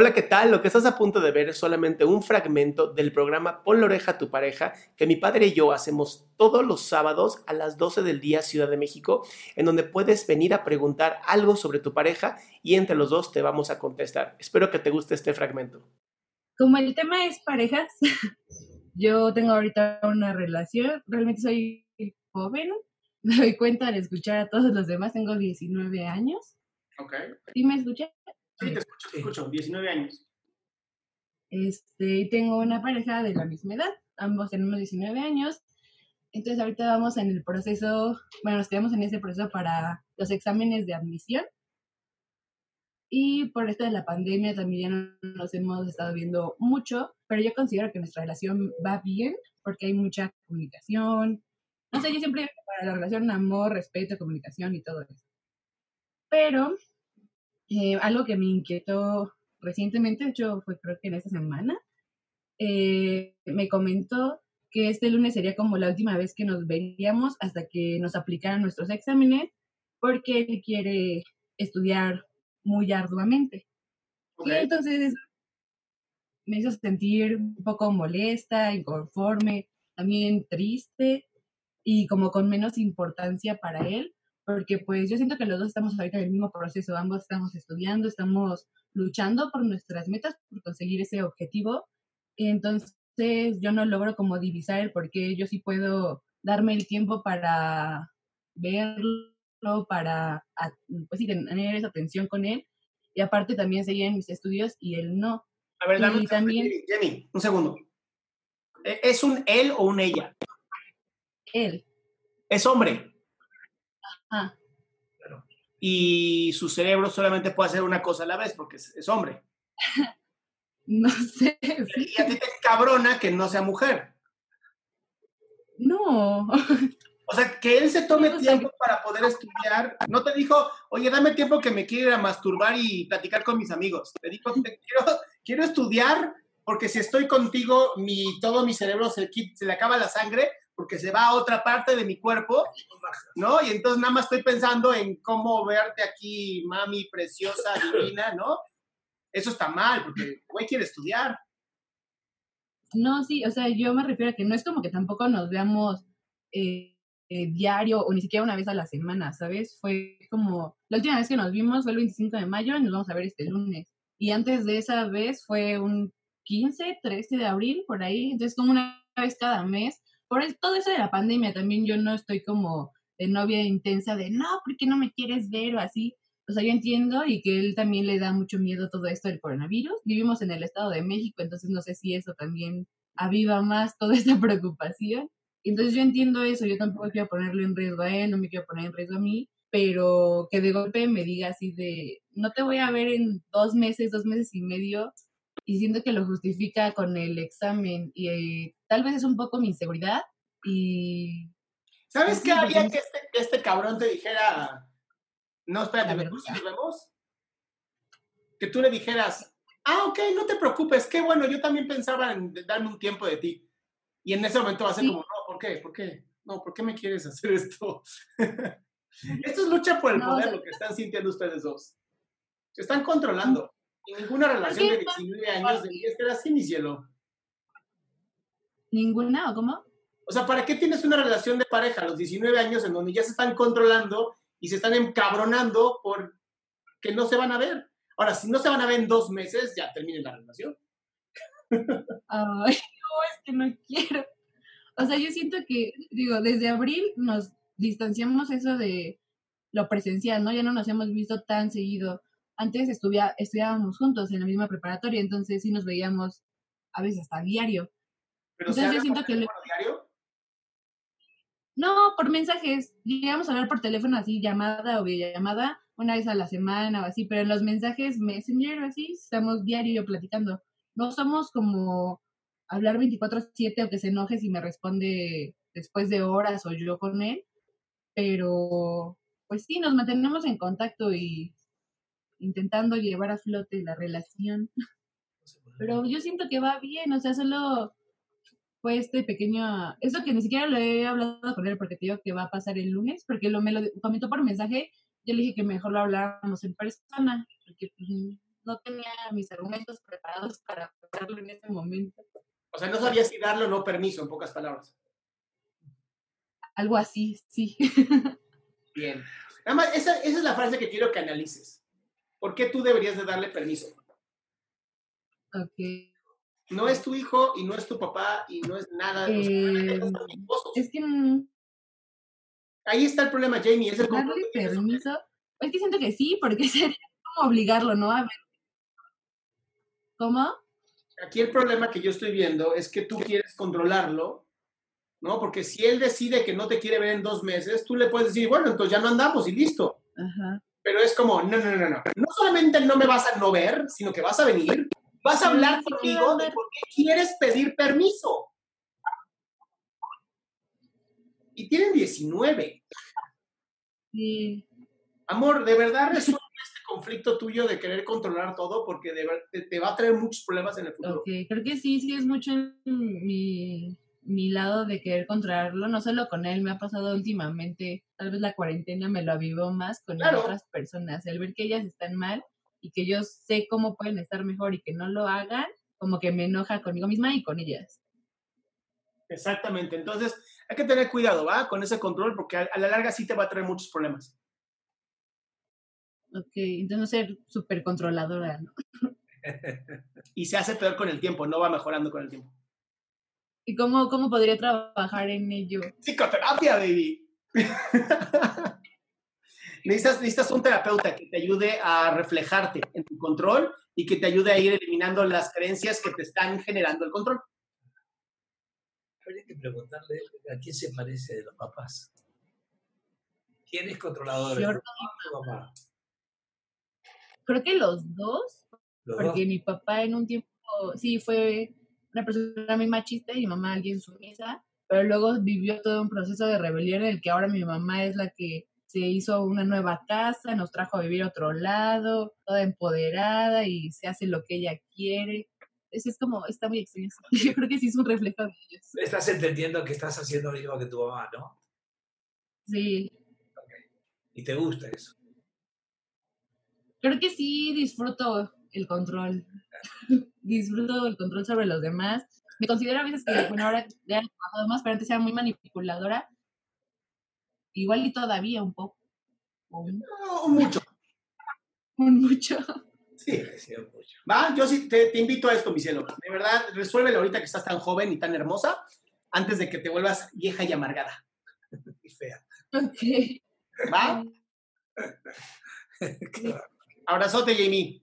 Hola, ¿qué tal? Lo que estás a punto de ver es solamente un fragmento del programa Pon la oreja a tu pareja que mi padre y yo hacemos todos los sábados a las 12 del día Ciudad de México, en donde puedes venir a preguntar algo sobre tu pareja y entre los dos te vamos a contestar. Espero que te guste este fragmento. Como el tema es parejas, yo tengo ahorita una relación, realmente soy joven, me doy cuenta al escuchar a todos los demás, tengo 19 años. Ok. ¿Sí me escuchas? Sí, te escucho, te escucho. 19 años. Este, tengo una pareja de la misma edad, ambos tenemos 19 años. Entonces ahorita vamos en el proceso, bueno, nos quedamos en ese proceso para los exámenes de admisión. Y por esto de la pandemia también nos hemos estado viendo mucho, pero yo considero que nuestra relación va bien porque hay mucha comunicación. No sé, yo siempre para la relación amor, respeto, comunicación y todo eso. Pero eh, algo que me inquietó recientemente, de hecho fue creo que en esta semana, eh, me comentó que este lunes sería como la última vez que nos veríamos hasta que nos aplicaran nuestros exámenes, porque él quiere estudiar muy arduamente. Y entonces me hizo sentir un poco molesta, inconforme, también triste y como con menos importancia para él, porque pues yo siento que los dos estamos ahorita en el mismo proceso, ambos estamos estudiando, estamos luchando por nuestras metas, por conseguir ese objetivo. Entonces yo no logro como divisar el por qué yo sí puedo darme el tiempo para verlo, para pues sí, tener esa atención con él. Y aparte también seguir en mis estudios y él no. A ver, dame un también Jenny, un segundo. ¿E- ¿Es un él o un ella? él. Es hombre. Ah, Y su cerebro solamente puede hacer una cosa a la vez porque es, es hombre. no sé. Y a ti te cabrona que no sea mujer. No. O sea, que él se tome No sé. tiempo para poder estudiar. No te dijo, oye, dame tiempo que me quiero ir a masturbar y platicar con mis amigos. Te dijo, "Te quiero, quiero estudiar porque si estoy contigo, mi, todo mi cerebro se, se le acaba la sangre porque se va a otra parte de mi cuerpo, ¿no? Y entonces nada más estoy pensando en cómo verte aquí, mami, preciosa, divina, ¿no? Eso está mal, porque el güey quiere estudiar. No, sí, o sea, yo me refiero a que no es como que tampoco nos veamos eh, eh, diario o ni siquiera una vez a la semana, ¿sabes? Fue como, la última vez que nos vimos fue el 25 de mayo y nos vamos a ver este lunes. Y antes de esa vez fue un 15, 13 de abril, por ahí, entonces como una vez cada mes. Por todo eso de la pandemia también yo no estoy como de novia intensa de, no, ¿por qué no me quieres ver o así? O sea, yo entiendo y que él también le da mucho miedo todo esto del coronavirus. Vivimos en el Estado de México, entonces no sé si eso también aviva más toda esta preocupación. Entonces yo entiendo eso, yo tampoco quiero ponerlo en riesgo a él, no me quiero poner en riesgo a mí, pero que de golpe me diga así de, no te voy a ver en dos meses, dos meses y medio, y siento que lo justifica con el examen, y eh, tal vez es un poco mi inseguridad, y ¿Sabes Sí, qué haría que este, que este cabrón te dijera, no, espérate, La ¿vemos vergüenza. y nos vemos? Que tú le dijeras, ah, ok, no te preocupes, qué bueno, yo también pensaba en darme un tiempo de ti. Y en ese momento va a ser Sí. como, no, ¿por qué? ¿Por qué? No, ¿por qué me quieres hacer esto? esto es lucha por el No, o poder, sea- lo que están sintiendo ustedes dos. Se están controlando. Ninguna relación de 19 años debería ser así, mi cielo. ninguna, ¿o cómo? O sea, ¿para qué tienes una relación de pareja a los 19 años en donde ya se están controlando y se están encabronando por que no se van a ver. Ahora, si no se van a ver en dos meses, ya terminen la relación. Ay, no, es que no quiero. O sea, yo siento que, digo, desde abril nos distanciamos eso de lo presencial, ¿no? Ya no nos hemos visto tan seguido. Antes estudia, estudiábamos juntos en la misma preparatoria, entonces sí nos veíamos a veces hasta diario. Pero Entonces ¿se yo habla siento por que le- diario? No, por mensajes. Llegamos a hablar por teléfono así, llamada o videollamada, una vez a la semana o así, pero en los mensajes Messenger o así, estamos diario platicando. No somos como hablar 24/7 o que se enoje si me responde después de horas o yo con él, pero pues sí, nos mantenemos en contacto y intentando llevar a flote la relación. Pero yo siento que va bien, o sea, solo fue este pequeño, eso que ni siquiera lo he hablado con él porque te digo que va a pasar el lunes, porque lo, me lo comentó por mensaje, yo le dije que mejor lo habláramos en persona, porque pues, no tenía mis argumentos preparados para hablarlo en ese momento. O sea, no sabía si darle o no permiso, en pocas palabras. Algo así, sí. Bien. Nada más, esa, esa es la frase que quiero que analices. ¿Por qué tú deberías de darle permiso? ok. No es tu hijo y no es tu papá y no es nada. o sea, Eh, esposos. es que Ahí está el problema, Jamie. Es el darle permiso, es que siento que sí, porque sería como obligarlo, ¿no? A ver. ¿Cómo? Aquí el problema que yo estoy viendo es que tú quieres controlarlo, ¿no? Porque si él decide que no te quiere ver en dos meses, tú le puedes decir, bueno, entonces ya no andamos y listo. Ajá. Pero es como, no, no, no, no. No solamente no me vas a no ver, sino que vas a venir, vas a hablar conmigo de por qué quieres pedir permiso. Y tienen 19. Sí. Amor, de verdad resuelve este conflicto tuyo de querer controlar todo porque de te, te va a traer muchos problemas en el futuro. Ok, creo que sí, sí es mucho mi, mi lado de querer controlarlo, no solo con él, me ha pasado últimamente, tal vez la cuarentena me lo avivó más con Claro. otras personas, el ver que ellas están mal y que yo sé cómo pueden estar mejor y que no lo hagan, como que me enoja conmigo misma y con ellas. Exactamente. Entonces, hay que tener cuidado, ¿va? Con ese control porque a, la larga sí te va a traer muchos problemas. Ok, entonces ser súper controladora, ¿no? Y se hace peor con el tiempo, no va mejorando con el tiempo. ¿Y cómo, cómo podría trabajar en ello? Psicoterapia, baby. necesitas, necesitas un terapeuta que te ayude a reflejarte en tu control y que te ayude a ir eliminando las creencias que te están generando el control. Habría que preguntarle a quién se parece de los papás. ¿Quién es controlador? Yo- ¿Tu mamá o tu mamá? Creo que los dos, Los porque dos. mi papá en un tiempo sí fue una persona muy machista y mi mamá alguien sumisa, pero luego vivió todo un proceso de rebelión en el que ahora mi mamá es la que se hizo una nueva casa, nos trajo a vivir a otro lado, toda empoderada y se hace lo que ella quiere. Eso es como, está muy extraño. Yo creo que sí es un reflejo de ellos. Estás entendiendo que estás haciendo lo mismo que tu mamá, ¿no? Sí, Y te gusta eso. creo que sí disfruto el control. disfruto el control sobre los demás. Me considero a veces que, bueno, ahora ya he trabajado más, pero antes era muy manipuladora. Igual y todavía un poco. Un, No, mucho. un mucho. Sí. Sí, mucho. Va, yo sí te, te invito a esto, mi cielo. De verdad, resuélvelo ahorita que estás tan joven y tan hermosa, antes de que te vuelvas vieja y amargada. Y fea. Ok. ¿Va? Abrazote, Jamie.